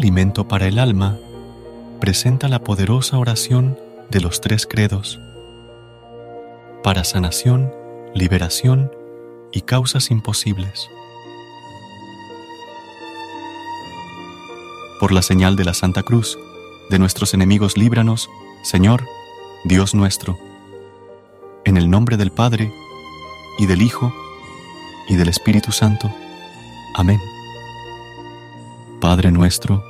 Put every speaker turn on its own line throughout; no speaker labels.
Alimento para el alma presenta la poderosa oración de los tres credos para sanación, liberación y causas imposibles. Por la señal de la Santa Cruz, de nuestros enemigos líbranos, Señor, Dios nuestro. En el nombre del Padre, y del Hijo, y del Espíritu Santo. Amén. Padre nuestro,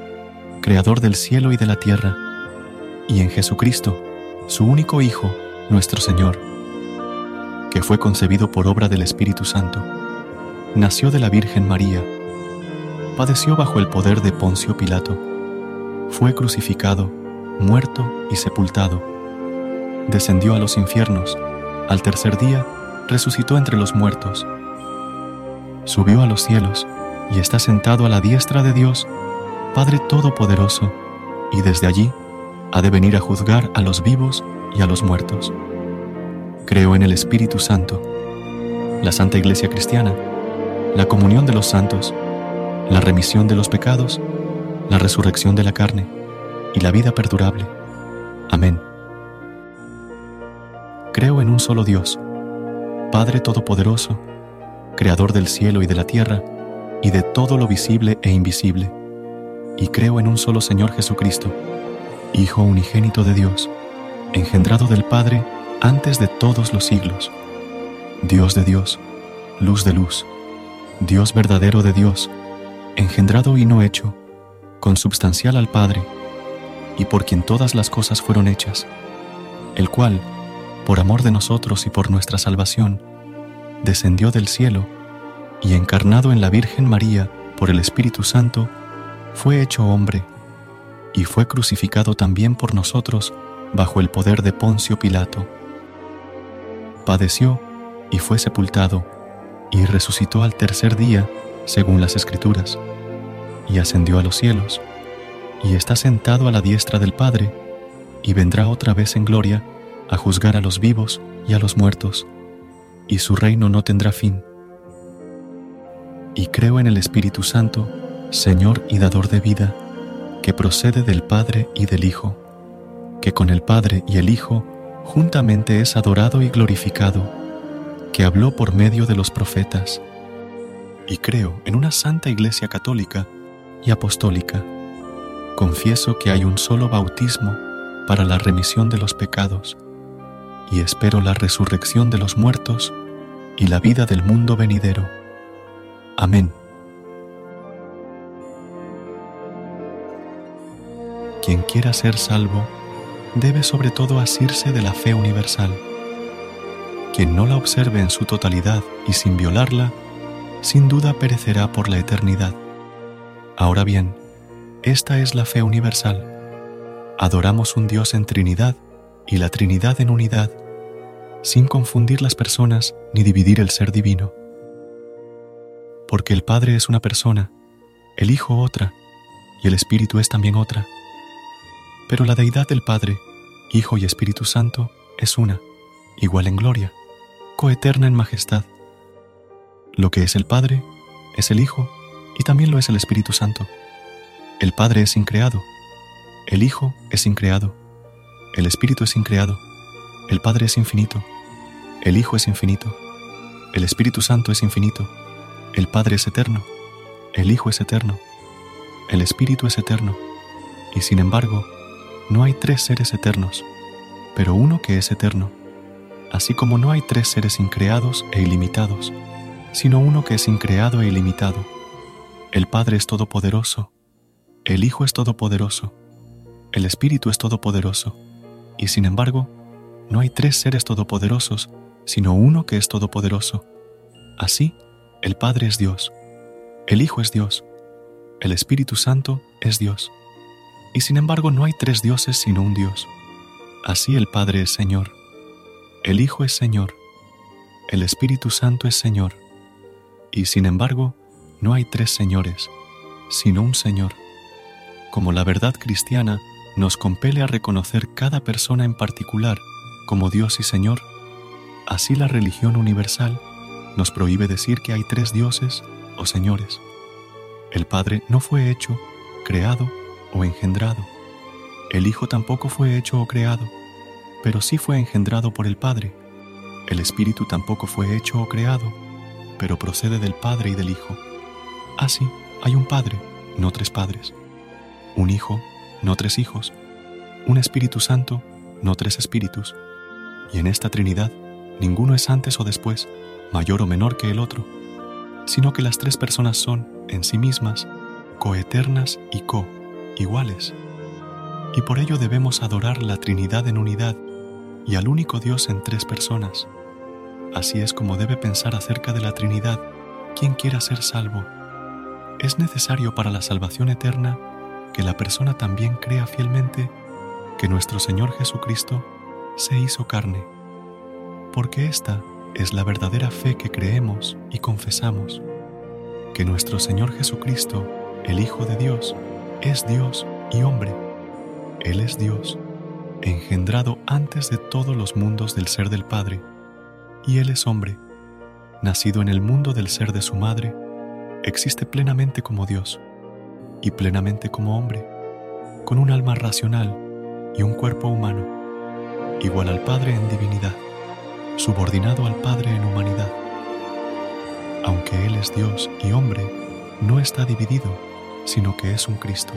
Creador del cielo y de la tierra, y en Jesucristo, su único Hijo, nuestro Señor, que fue concebido por obra del Espíritu Santo, nació de la Virgen María, padeció bajo el poder de Poncio Pilato, fue crucificado, muerto y sepultado, descendió a los infiernos, al tercer día resucitó entre los muertos, subió a los cielos y está sentado a la diestra de Dios, Padre Todopoderoso, y desde allí ha de venir a juzgar a los vivos y a los muertos. Creo en el Espíritu Santo, la Santa Iglesia Cristiana, la comunión de los santos, la remisión de los pecados, la resurrección de la carne y la vida perdurable. Amén. Creo en un solo Dios, Padre Todopoderoso, Creador del cielo y de la tierra, y de todo lo visible e invisible y creo en un solo Señor Jesucristo, Hijo unigénito de Dios, engendrado del Padre antes de todos los siglos, Dios de Dios, luz de luz, Dios verdadero de Dios, engendrado y no hecho, consubstancial al Padre, y por quien todas las cosas fueron hechas, el cual, por amor de nosotros y por nuestra salvación, descendió del cielo y encarnado en la Virgen María por el Espíritu Santo, fue hecho hombre y fue crucificado también por nosotros bajo el poder de Poncio Pilato. Padeció y fue sepultado y resucitó al tercer día según las Escrituras, y ascendió a los cielos, y está sentado a la diestra del Padre, y vendrá otra vez en gloria a juzgar a los vivos y a los muertos, y su reino no tendrá fin. Y creo en el Espíritu Santo, Señor y dador de vida, que procede del Padre y del Hijo, que con el Padre y el Hijo juntamente es adorado y glorificado, que habló por medio de los profetas. Y creo en una santa Iglesia católica y apostólica. Confieso que hay un solo bautismo para la remisión de los pecados, y espero la resurrección de los muertos y la vida del mundo venidero. Amén. Quien quiera ser salvo debe sobre todo asirse de la fe universal. Quien no la observe en su totalidad y sin violarla, sin duda perecerá por la eternidad. Ahora bien, esta es la fe universal. Adoramos un Dios en Trinidad y la Trinidad en unidad, sin confundir las personas ni dividir el ser divino. Porque el Padre es una persona, el Hijo otra, y el Espíritu es también otra pero la deidad del Padre, Hijo y Espíritu Santo es una, igual en gloria, coeterna en majestad. Lo que es el Padre es el Hijo y también lo es el Espíritu Santo. El Padre es increado, el Hijo es increado, el Espíritu es increado, el Padre es infinito, el Hijo es infinito, el Espíritu Santo es infinito, El Padre es eterno, el Hijo es eterno, el Espíritu es eterno, y sin embargo, no hay tres seres eternos, pero uno que es eterno, así como no hay tres seres increados e ilimitados, sino uno que es increado e ilimitado. El Padre es todopoderoso, el Hijo es todopoderoso, el Espíritu es todopoderoso, y sin embargo, no hay tres seres todopoderosos, sino uno que es todopoderoso. Así, el Padre es Dios, el Hijo es Dios, el Espíritu Santo es Dios. Y sin embargo no hay tres dioses sino un Dios. Así el Padre es Señor, el Hijo es Señor, el Espíritu Santo es Señor. Y sin embargo no hay tres señores, sino un Señor. Como la verdad cristiana nos compele a reconocer cada persona en particular como Dios y Señor, así la religión universal nos prohíbe decir que hay tres dioses o señores. El Padre no fue hecho, creado o engendrado. El Hijo tampoco fue hecho o creado, pero sí fue engendrado por el Padre. El Espíritu tampoco fue hecho o creado, pero procede del Padre y del Hijo. Así, hay un Padre, no tres padres. Un Hijo, no tres hijos. Un Espíritu Santo, no tres espíritus. Y en esta Trinidad, ninguno es antes o después, mayor o menor que el otro, sino que las tres personas son, en sí mismas, coeternas y co, iguales. Y por ello debemos adorar la Trinidad en unidad y al único Dios en tres personas. Así es como debe pensar acerca de la Trinidad quien quiera ser salvo. Es necesario para la salvación eterna que la persona también crea fielmente que nuestro Señor Jesucristo se hizo carne, porque esta es la verdadera fe que creemos y confesamos, que nuestro Señor Jesucristo, el Hijo de Dios, es Dios y hombre. Él es Dios, engendrado antes de todos los mundos del ser del Padre, y Él es hombre, nacido en el mundo del ser de su madre, existe plenamente como Dios y plenamente como hombre, con un alma racional y un cuerpo humano, igual al Padre en divinidad subordinado al Padre en humanidad. Aunque Él es Dios y hombre, no está dividido, sino que es un Cristo.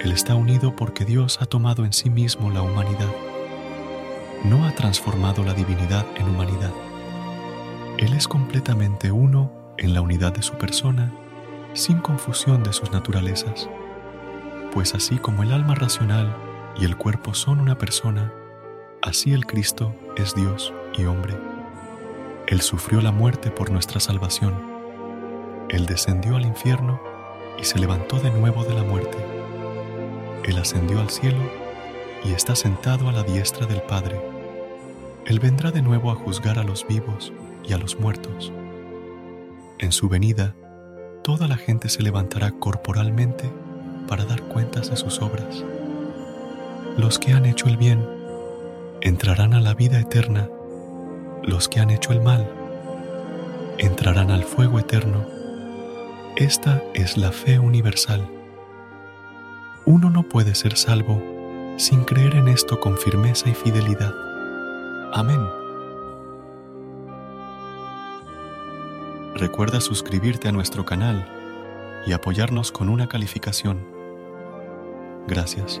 Él está unido porque Dios ha tomado en sí mismo la humanidad. No ha transformado la divinidad en humanidad. Él es completamente uno en la unidad de su persona, sin confusión de sus naturalezas. Pues así como el alma racional y el cuerpo son una persona, Así el Cristo es Dios y hombre. Él sufrió la muerte por nuestra salvación. Él descendió al infierno y se levantó de nuevo de la muerte. Él ascendió al cielo y está sentado a la diestra del Padre. Él vendrá de nuevo a juzgar a los vivos y a los muertos. En su venida, toda la gente se levantará corporalmente para dar cuentas de sus obras. Los que han hecho el bien entrarán a la vida eterna los que han hecho el mal, entrarán al fuego eterno. Esta es la fe universal. Uno no puede ser salvo sin creer en esto con firmeza y fidelidad. Amén. Recuerda suscribirte a nuestro canal y apoyarnos con una calificación. Gracias.